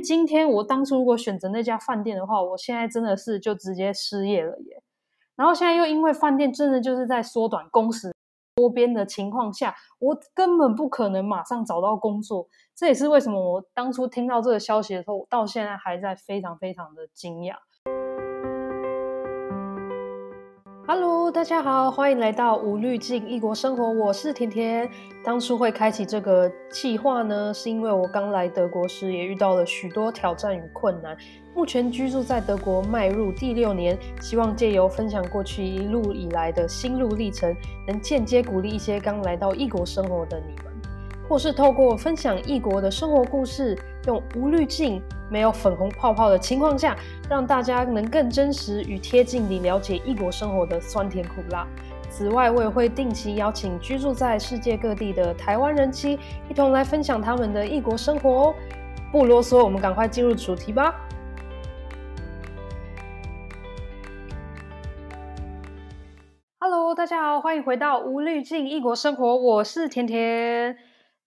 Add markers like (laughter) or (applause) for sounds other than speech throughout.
今天我当初如果选择那家饭店的话，我现在真的是就直接失业了耶。然后现在又因为饭店真的就是在缩短工时多边的情况下，我根本不可能马上找到工作。这也是为什么我当初听到这个消息的时候，到现在还在非常非常的惊讶。Hello，大家好，欢迎来到无滤镜异国生活，我是甜甜。当初会开启这个计划呢，是因为我刚来德国时也遇到了许多挑战与困难。目前居住在德国迈入第六年，希望借由分享过去一路以来的心路历程，能间接鼓励一些刚来到异国生活的你们。或是透过分享异国的生活故事，用无滤镜、没有粉红泡泡的情况下，让大家能更真实与贴近地了解异国生活的酸甜苦辣。此外，我也会定期邀请居住在世界各地的台湾人妻，一同来分享他们的异国生活哦。不啰嗦，我们赶快进入主题吧。Hello，大家好，欢迎回到无滤镜异国生活，我是甜甜。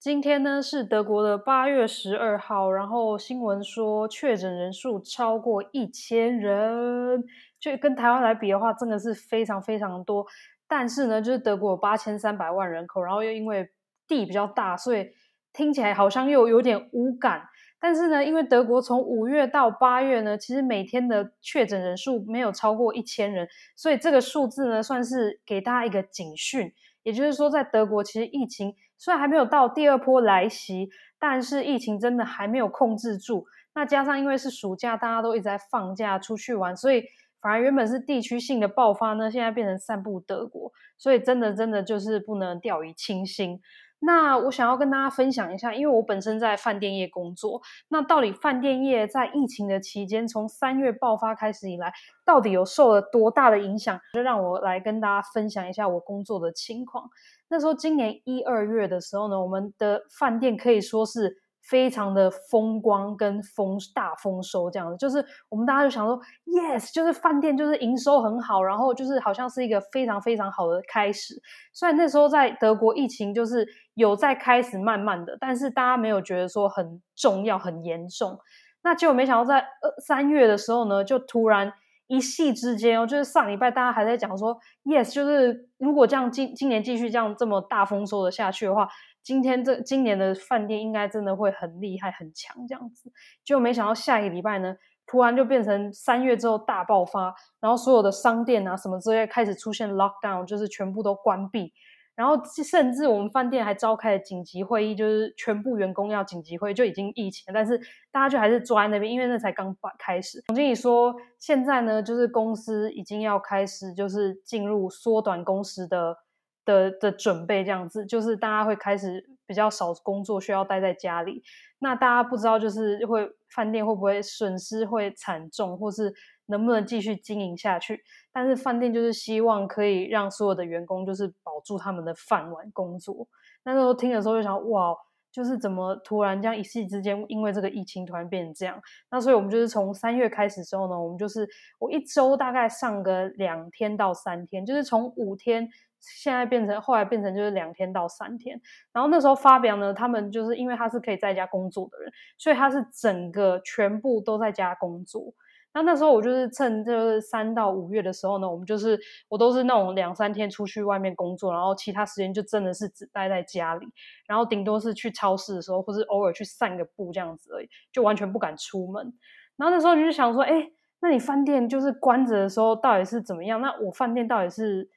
今天呢是德国的八月十二号，然后新闻说确诊人数超过一千人，就跟台湾来比的话，真的是非常非常多。但是呢，就是德国有八千三百万人口，然后又因为地比较大，所以听起来好像又有点无感。但是呢，因为德国从五月到八月呢，其实每天的确诊人数没有超过一千人，所以这个数字呢，算是给大家一个警讯。也就是说，在德国其实疫情虽然还没有到第二波来袭，但是疫情真的还没有控制住。那加上因为是暑假，大家都一直在放假出去玩，所以反而原本是地区性的爆发呢，现在变成散布德国。所以真的真的就是不能掉以轻心。那我想要跟大家分享一下，因为我本身在饭店业工作，那到底饭店业在疫情的期间，从三月爆发开始以来，到底有受了多大的影响？就让我来跟大家分享一下我工作的情况。那时候今年一二月的时候呢，我们的饭店可以说是。非常的风光跟丰大丰收这样子，就是我们大家就想说，yes，就是饭店就是营收很好，然后就是好像是一个非常非常好的开始。虽然那时候在德国疫情就是有在开始慢慢的，但是大家没有觉得说很重要很严重。那结果没想到在二三月的时候呢，就突然一夕之间哦，就是上礼拜大家还在讲说，yes，就是如果这样今今年继续这样这么大丰收的下去的话。今天这今年的饭店应该真的会很厉害很强这样子，就没想到下一个礼拜呢，突然就变成三月之后大爆发，然后所有的商店啊什么之类开始出现 lockdown，就是全部都关闭，然后甚至我们饭店还召开了紧急会议，就是全部员工要紧急会议，就已经疫情，但是大家就还是坐在那边，因为那才刚开始。总经理说，现在呢就是公司已经要开始就是进入缩短工时的。的的准备这样子，就是大家会开始比较少工作，需要待在家里。那大家不知道，就是会饭店会不会损失会惨重，或是能不能继续经营下去？但是饭店就是希望可以让所有的员工就是保住他们的饭碗工作。那时候听的时候就想，哇，就是怎么突然这样一夕之间，因为这个疫情突然变成这样？那所以我们就是从三月开始之后呢，我们就是我一周大概上个两天到三天，就是从五天。现在变成后来变成就是两天到三天，然后那时候发表呢，他们就是因为他是可以在家工作的人，所以他是整个全部都在家工作。那那时候我就是趁就是三到五月的时候呢，我们就是我都是那种两三天出去外面工作，然后其他时间就真的是只待在家里，然后顶多是去超市的时候，或是偶尔去散个步这样子而已，就完全不敢出门。然后那时候你就想说，哎，那你饭店就是关着的时候到底是怎么样？那我饭店到底是？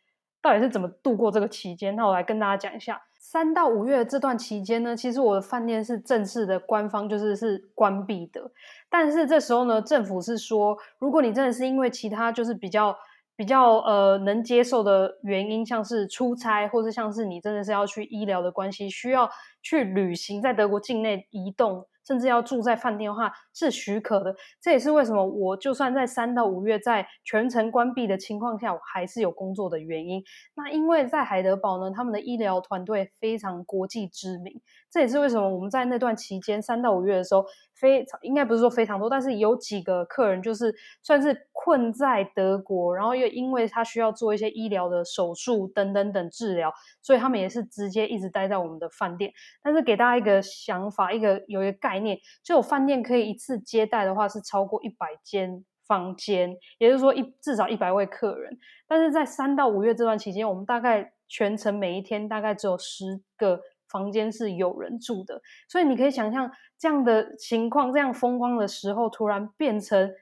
到底是怎么度过这个期间？那我来跟大家讲一下，三到五月这段期间呢，其实我的饭店是正式的官方就是是关闭的。但是这时候呢，政府是说，如果你真的是因为其他就是比较比较呃能接受的原因，像是出差，或是像是你真的是要去医疗的关系，需要去旅行，在德国境内移动。甚至要住在饭店的话是许可的，这也是为什么我就算在三到五月在全程关闭的情况下，我还是有工作的原因。那因为在海德堡呢，他们的医疗团队非常国际知名，这也是为什么我们在那段期间三到五月的时候，非常应该不是说非常多，但是有几个客人就是算是困在德国，然后又因为他需要做一些医疗的手术等等等治疗，所以他们也是直接一直待在我们的饭店。但是给大家一个想法，一个有一个概念，就有饭店可以一次接待的话是超过一百间房间，也就是说一至少一百位客人。但是在三到五月这段期间，我们大概全程每一天大概只有十个。房间是有人住的，所以你可以想象这样的情况，这样风光的时候，突然变成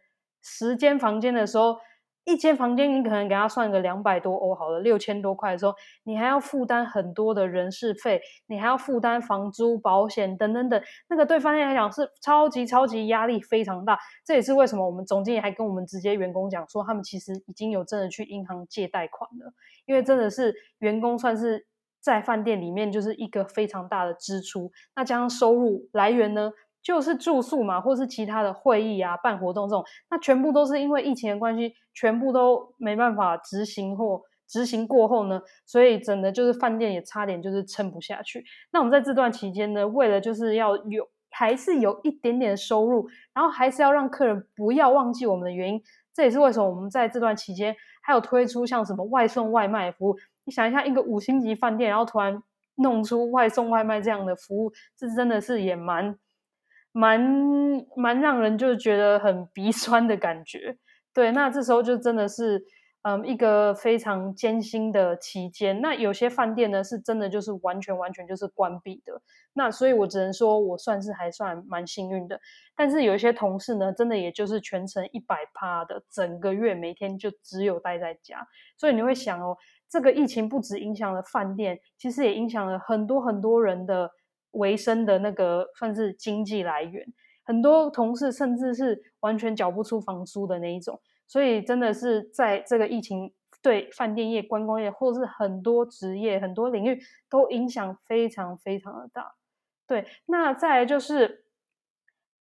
十间房间的时候，一间房间你可能给他算个两百多欧好了，六千多块的时候，你还要负担很多的人事费，你还要负担房租、保险等等等，那个对饭店来讲是超级超级压力非常大。这也是为什么我们总经理还跟我们直接员工讲说，他们其实已经有真的去银行借贷款了，因为真的是员工算是。在饭店里面就是一个非常大的支出，那加上收入来源呢，就是住宿嘛，或是其他的会议啊、办活动这种，那全部都是因为疫情的关系，全部都没办法执行或执行过后呢，所以整的就是饭店也差点就是撑不下去。那我们在这段期间呢，为了就是要有还是有一点点收入，然后还是要让客人不要忘记我们的原因，这也是为什么我们在这段期间还有推出像什么外送外卖服务。你想一下，一个五星级饭店，然后突然弄出外送外卖这样的服务，这真的是也蛮蛮蛮让人就觉得很鼻酸的感觉。对，那这时候就真的是嗯一个非常艰辛的期间。那有些饭店呢，是真的就是完全完全就是关闭的。那所以我只能说我算是还算蛮幸运的。但是有一些同事呢，真的也就是全程一百趴的，整个月每天就只有待在家。所以你会想哦。这个疫情不止影响了饭店，其实也影响了很多很多人的维生的那个算是经济来源。很多同事甚至是完全缴不出房租的那一种，所以真的是在这个疫情对饭店业、观光业，或是很多职业、很多领域都影响非常非常的大。对，那再来就是。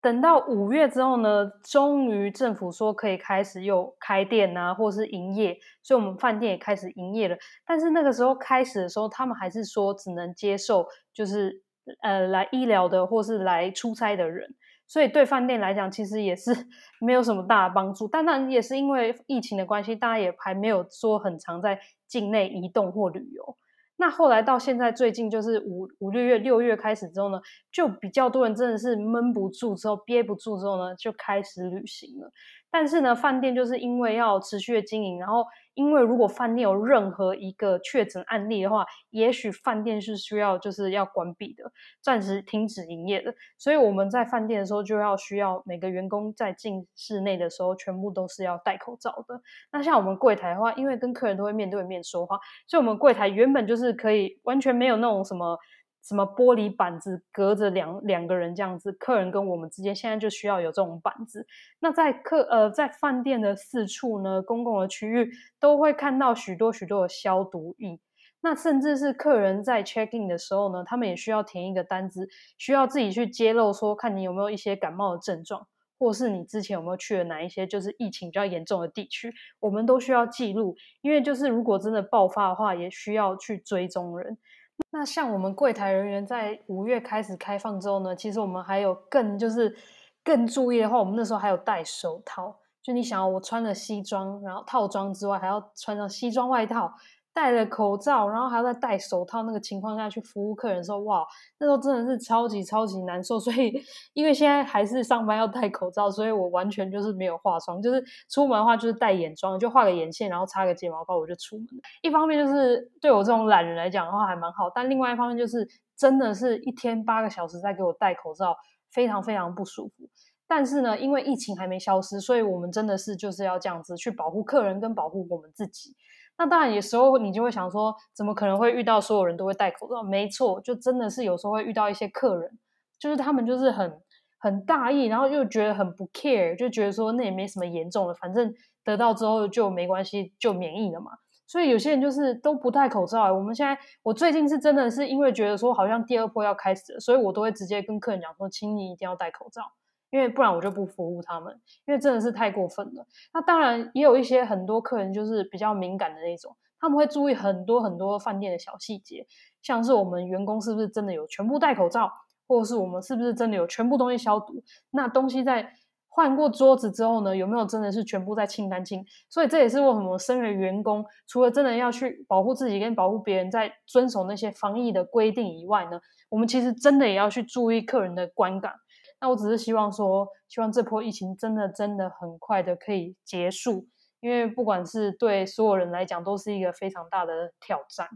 等到五月之后呢，终于政府说可以开始又开店啊，或是营业，所以我们饭店也开始营业了。但是那个时候开始的时候，他们还是说只能接受就是呃来医疗的或是来出差的人，所以对饭店来讲其实也是 (laughs) 没有什么大的帮助。但那也是因为疫情的关系，大家也还没有说很常在境内移动或旅游。那后来到现在最近就是五五六月六月开始之后呢，就比较多人真的是闷不住之后憋不住之后呢，就开始旅行了。但是呢，饭店就是因为要持续的经营，然后因为如果饭店有任何一个确诊案例的话，也许饭店是需要就是要关闭的，暂时停止营业的。所以我们在饭店的时候就要需要每个员工在进室内的时候全部都是要戴口罩的。那像我们柜台的话，因为跟客人都会面对面说话，所以我们柜台原本就是可以完全没有那种什么。什么玻璃板子隔着两两个人这样子，客人跟我们之间现在就需要有这种板子。那在客呃在饭店的四处呢，公共的区域都会看到许多许多的消毒液。那甚至是客人在 check in 的时候呢，他们也需要填一个单子，需要自己去揭露说，看你有没有一些感冒的症状，或是你之前有没有去了哪一些就是疫情比较严重的地区，我们都需要记录，因为就是如果真的爆发的话，也需要去追踪人。那像我们柜台人员在五月开始开放之后呢，其实我们还有更就是更注意的话，我们那时候还有戴手套。就你想要我穿了西装，然后套装之外，还要穿上西装外套。戴了口罩，然后还要再戴手套，那个情况下去服务客人的时候，哇，那时候真的是超级超级难受。所以，因为现在还是上班要戴口罩，所以我完全就是没有化妆，就是出门的话就是戴眼妆，就画个眼线，然后擦个睫毛膏，我就出门。一方面就是对我这种懒人来讲的话还蛮好，但另外一方面就是真的是一天八个小时在给我戴口罩，非常非常不舒服。但是呢，因为疫情还没消失，所以我们真的是就是要这样子去保护客人跟保护我们自己。那当然，有时候你就会想说，怎么可能会遇到所有人都会戴口罩？没错，就真的是有时候会遇到一些客人，就是他们就是很很大意，然后又觉得很不 care，就觉得说那也没什么严重的，反正得到之后就没关系，就免疫了嘛。所以有些人就是都不戴口罩。我们现在，我最近是真的是因为觉得说好像第二波要开始了，所以我都会直接跟客人讲说，请你一定要戴口罩。因为不然我就不服务他们，因为真的是太过分了。那当然也有一些很多客人就是比较敏感的那种，他们会注意很多很多饭店的小细节，像是我们员工是不是真的有全部戴口罩，或者是我们是不是真的有全部东西消毒？那东西在换过桌子之后呢，有没有真的是全部在清干净？所以这也是为什么身为员工，除了真的要去保护自己跟保护别人，在遵守那些防疫的规定以外呢，我们其实真的也要去注意客人的观感。那我只是希望说，希望这波疫情真的真的很快的可以结束，因为不管是对所有人来讲，都是一个非常大的挑战。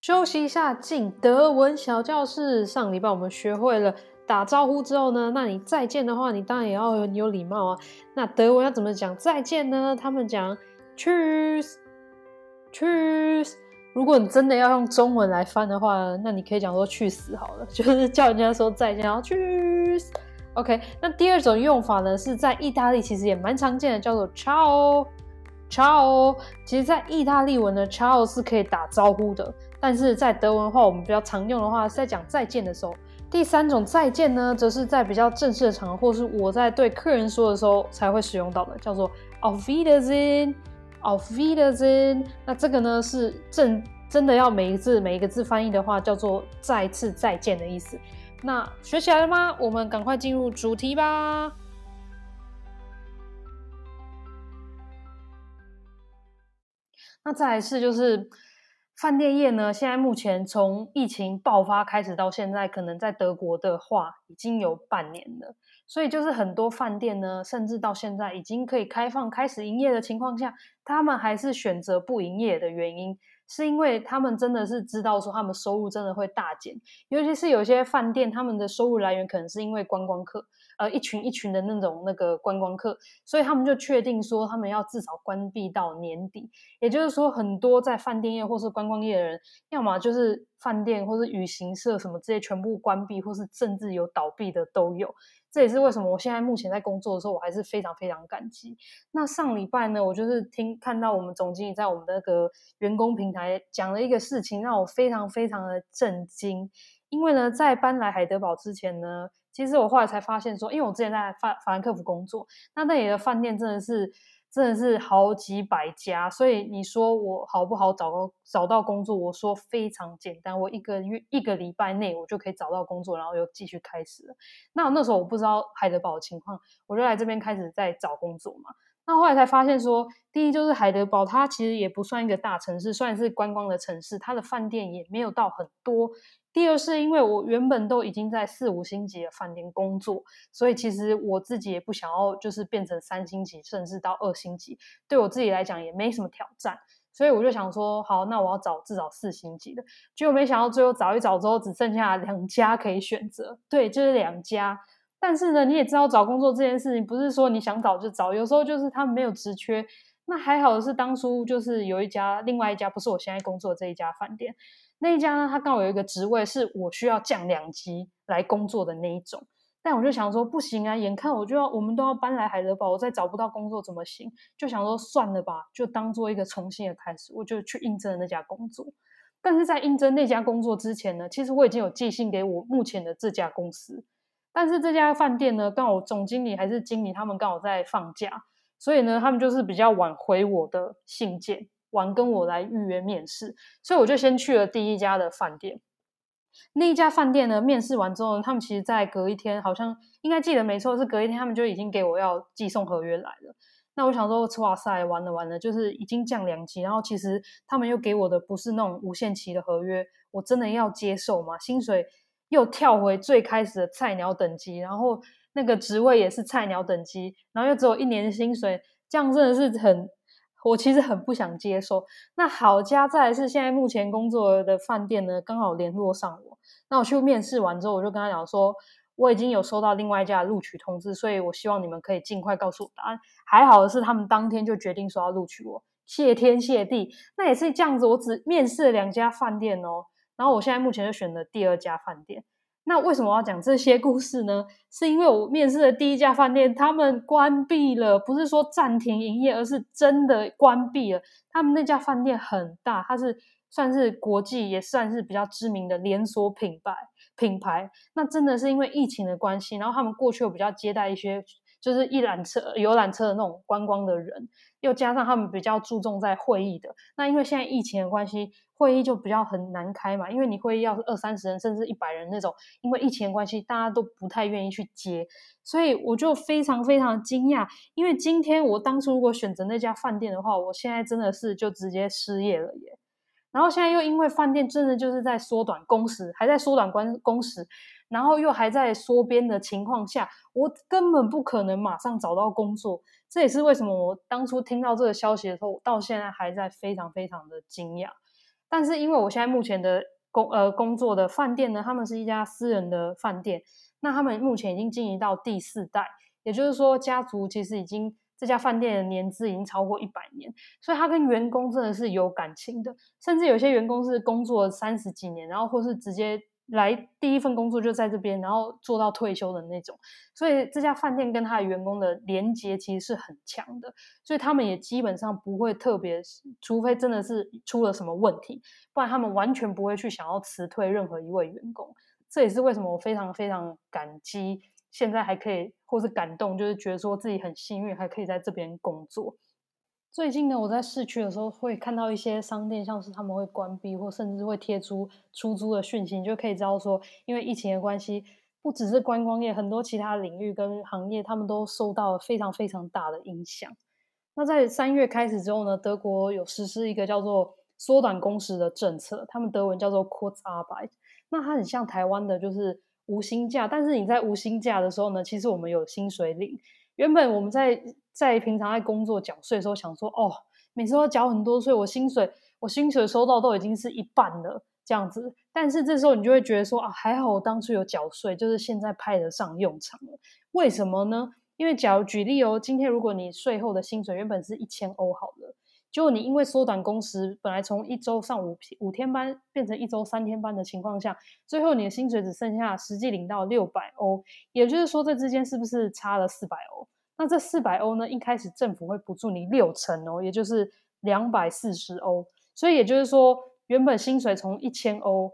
休息一下，进德文小教室。上礼拜我们学会了。打招呼之后呢，那你再见的话，你当然也要很有礼貌啊。那德文要怎么讲再见呢？他们讲 Tschüss，Tschüss。如果你真的要用中文来翻的话，那你可以讲说去死好了，(laughs) 就是叫人家说再见，然后 Tschüss。OK，那第二种用法呢，是在意大利其实也蛮常见的，叫做 Ciao，Ciao。其实，在意大利文的 Ciao 是可以打招呼的，但是在德文话，我们比较常用的话是在讲再见的时候。第三种再见呢，则是在比较正式的场合，或是我在对客人说的时候才会使用到的，叫做 Auf Wiedersehen，Auf Wiedersehen。那这个呢是正真的要每一个字每一个字翻译的话，叫做再次再见的意思。那学起来了吗？我们赶快进入主题吧。那再来是就是。饭店业呢，现在目前从疫情爆发开始到现在，可能在德国的话已经有半年了。所以就是很多饭店呢，甚至到现在已经可以开放、开始营业的情况下，他们还是选择不营业的原因，是因为他们真的是知道说他们收入真的会大减，尤其是有些饭店，他们的收入来源可能是因为观光客。呃，一群一群的那种那个观光客，所以他们就确定说，他们要至少关闭到年底。也就是说，很多在饭店业或是观光业的人，要么就是饭店或是旅行社什么这些全部关闭，或是甚至有倒闭的都有。这也是为什么我现在目前在工作的时候，我还是非常非常感激。那上礼拜呢，我就是听看到我们总经理在我们的那个员工平台讲了一个事情，让我非常非常的震惊。因为呢，在搬来海德堡之前呢。其实我后来才发现说，因为我之前在法法兰克福工作，那那里的饭店真的是真的是好几百家，所以你说我好不好找到找到工作？我说非常简单，我一个月一个礼拜内我就可以找到工作，然后又继续开始了。那那时候我不知道海德堡的情况，我就来这边开始在找工作嘛。那后来才发现说，第一就是海德堡，它其实也不算一个大城市，算是观光的城市，它的饭店也没有到很多。第二是因为我原本都已经在四五星级的饭店工作，所以其实我自己也不想要就是变成三星级，甚至到二星级，对我自己来讲也没什么挑战，所以我就想说，好，那我要找至少四星级的。结果没想到最后找一找之后，只剩下两家可以选择，对，就是两家。但是呢，你也知道找工作这件事情不是说你想找就找，有时候就是他们没有职缺。那还好是当初就是有一家，另外一家不是我现在工作的这一家饭店。那一家呢，他刚好有一个职位是我需要降两级来工作的那一种，但我就想说不行啊，眼看我就要我们都要搬来海德堡，我再找不到工作怎么行？就想说算了吧，就当做一个重新的开始，我就去应征了那家工作。但是在应征那家工作之前呢，其实我已经有寄信给我目前的这家公司，但是这家饭店呢，刚好总经理还是经理他们刚好在放假，所以呢，他们就是比较晚回我的信件。完跟我来预约面试，所以我就先去了第一家的饭店。那一家饭店呢，面试完之后，他们其实在隔一天，好像应该记得没错，是隔一天，他们就已经给我要寄送合约来了。那我想说，哇塞，完了完了，就是已经降两级，然后其实他们又给我的不是那种无限期的合约，我真的要接受吗？薪水又跳回最开始的菜鸟等级，然后那个职位也是菜鸟等级，然后又只有一年的薪水，这样真的是很。我其实很不想接受。那好家在是现在目前工作的饭店呢，刚好联络上我。那我去面试完之后，我就跟他讲说，我已经有收到另外一家的录取通知，所以我希望你们可以尽快告诉我答案。还好的是，他们当天就决定说要录取我，谢天谢地。那也是这样子，我只面试了两家饭店哦，然后我现在目前就选了第二家饭店。那为什么要讲这些故事呢？是因为我面试的第一家饭店，他们关闭了，不是说暂停营业，而是真的关闭了。他们那家饭店很大，它是算是国际，也算是比较知名的连锁品牌品牌。那真的是因为疫情的关系，然后他们过去有比较接待一些就是一缆车游览车的那种观光的人，又加上他们比较注重在会议的。那因为现在疫情的关系，会议就比较很难开嘛，因为你会议要二三十人甚至一百人那种，因为疫情的关系，大家都不太愿意去接，所以我就非常非常惊讶，因为今天我当初如果选择那家饭店的话，我现在真的是就直接失业了耶。然后现在又因为饭店真的就是在缩短工时，还在缩短关工时，然后又还在缩编的情况下，我根本不可能马上找到工作。这也是为什么我当初听到这个消息的时候，到现在还在非常非常的惊讶。但是因为我现在目前的工呃工作的饭店呢，他们是一家私人的饭店，那他们目前已经经营到第四代，也就是说家族其实已经。这家饭店的年资已经超过一百年，所以他跟员工真的是有感情的，甚至有些员工是工作了三十几年，然后或是直接来第一份工作就在这边，然后做到退休的那种。所以这家饭店跟他的员工的连接其实是很强的，所以他们也基本上不会特别，除非真的是出了什么问题，不然他们完全不会去想要辞退任何一位员工。这也是为什么我非常非常感激。现在还可以，或是感动，就是觉得说自己很幸运，还可以在这边工作。最近呢，我在市区的时候会看到一些商店，像是他们会关闭，或甚至会贴出出租的讯息，你就可以知道说，因为疫情的关系，不只是观光业，很多其他领域跟行业，他们都受到了非常非常大的影响。那在三月开始之后呢，德国有实施一个叫做缩短工时的政策，他们德文叫做 Kurzarbeit。那它很像台湾的，就是。无薪假，但是你在无薪假的时候呢，其实我们有薪水领。原本我们在在平常在工作缴税的时候，想说哦，每次都缴很多税，我薪水我薪水收到都已经是一半了这样子。但是这时候你就会觉得说啊，还好我当初有缴税，就是现在派得上用场了。为什么呢？因为假如举例哦，今天如果你税后的薪水原本是一千欧好了。就你因为缩短工时，本来从一周上五五天班变成一周三天班的情况下，最后你的薪水只剩下实际领到六百欧，也就是说这之间是不是差了四百欧？那这四百欧呢，一开始政府会补助你六成哦，也就是两百四十欧。所以也就是说，原本薪水从一千欧，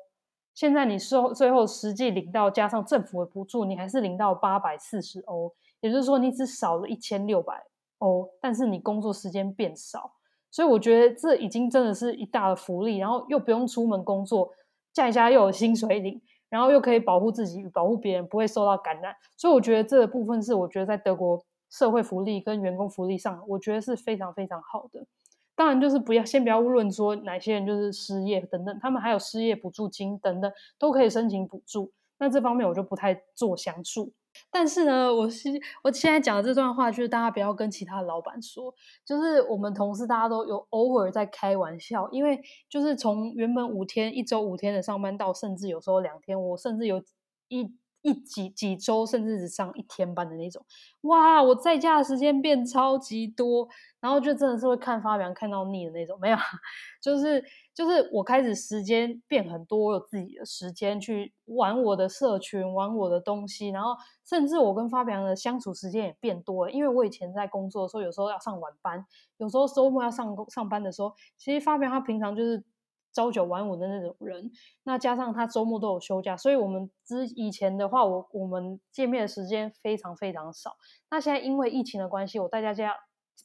现在你收最后实际领到加上政府的补助，你还是领到八百四十欧，也就是说你只少了一千六百欧，但是你工作时间变少。所以我觉得这已经真的是一大的福利，然后又不用出门工作，在家又有薪水领，然后又可以保护自己保护别人不会受到感染。所以我觉得这个部分是我觉得在德国社会福利跟员工福利上，我觉得是非常非常好的。当然就是不要先不要论说哪些人就是失业等等，他们还有失业补助金等等都可以申请补助。那这方面我就不太做详述。但是呢，我是我现在讲的这段话，就是大家不要跟其他老板说，就是我们同事大家都有偶尔在开玩笑，因为就是从原本五天一周五天的上班，到甚至有时候两天，我甚至有一一几几周甚至只上一天班的那种，哇，我在家的时间变超级多，然后就真的是会看发表看到腻的那种，(laughs) 没有，就是。就是我开始时间变很多，我有自己的时间去玩我的社群，玩我的东西，然后甚至我跟发表的相处时间也变多了。因为我以前在工作的时候，有时候要上晚班，有时候周末要上工上班的时候，其实发表他平常就是朝九晚五的那种人，那加上他周末都有休假，所以我们之以前的话，我我们见面的时间非常非常少。那现在因为疫情的关系，我待在家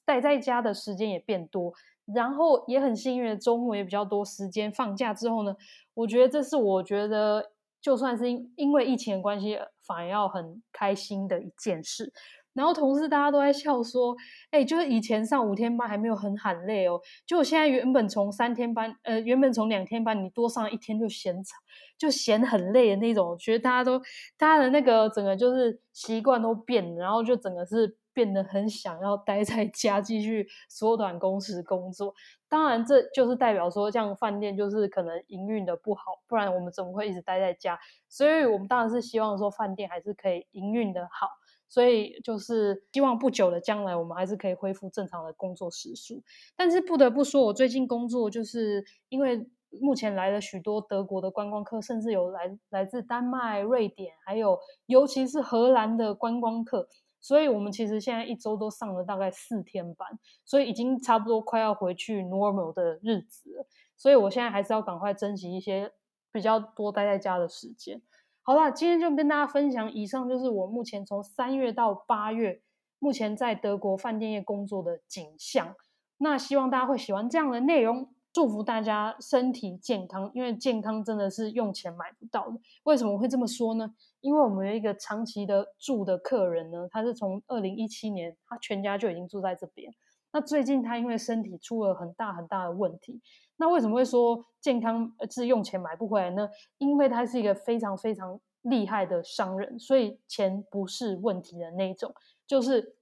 待在家的时间也变多。然后也很幸运的，周末也比较多时间。放假之后呢，我觉得这是我觉得就算是因因为疫情的关系，反而要很开心的一件事。然后同事大家都在笑说：“哎，就是以前上五天班还没有很喊累哦，就我现在原本从三天班，呃，原本从两天班，你多上一天就嫌吵，就嫌很累的那种。我觉得大家都大家的那个整个就是习惯都变了，然后就整个是。”变得很想要待在家继续缩短工时工作，当然这就是代表说，这样饭店就是可能营运的不好，不然我们怎么会一直待在家？所以我们当然是希望说饭店还是可以营运的好，所以就是希望不久的将来我们还是可以恢复正常的工作时数。但是不得不说，我最近工作就是因为目前来了许多德国的观光客，甚至有来来自丹麦、瑞典，还有尤其是荷兰的观光客。所以我们其实现在一周都上了大概四天班，所以已经差不多快要回去 normal 的日子了。所以我现在还是要赶快珍惜一些比较多待在家的时间。好啦，今天就跟大家分享，以上就是我目前从三月到八月目前在德国饭店业工作的景象。那希望大家会喜欢这样的内容，祝福大家身体健康，因为健康真的是用钱买不到的。为什么会这么说呢？因为我们有一个长期的住的客人呢，他是从二零一七年，他全家就已经住在这边。那最近他因为身体出了很大很大的问题。那为什么会说健康是用钱买不回来呢？因为他是一个非常非常厉害的商人，所以钱不是问题的那种，就是。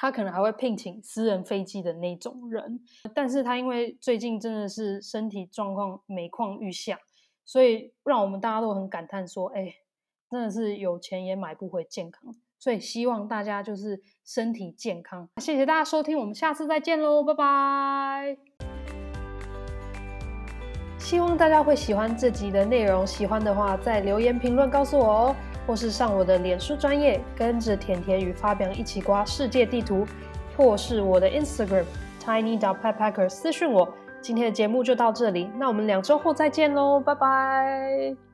他可能还会聘请私人飞机的那种人，但是他因为最近真的是身体状况每况愈下，所以让我们大家都很感叹说：“哎，真的是有钱也买不回健康。”所以希望大家就是身体健康。谢谢大家收听，我们下次再见喽，拜拜！希望大家会喜欢这集的内容，喜欢的话在留言评论告诉我哦。或是上我的脸书专业，跟着甜甜与发表一起刮世界地图，或是我的 Instagram tiny_dog_petpacker 私讯我。今天的节目就到这里，那我们两周后再见喽，拜拜。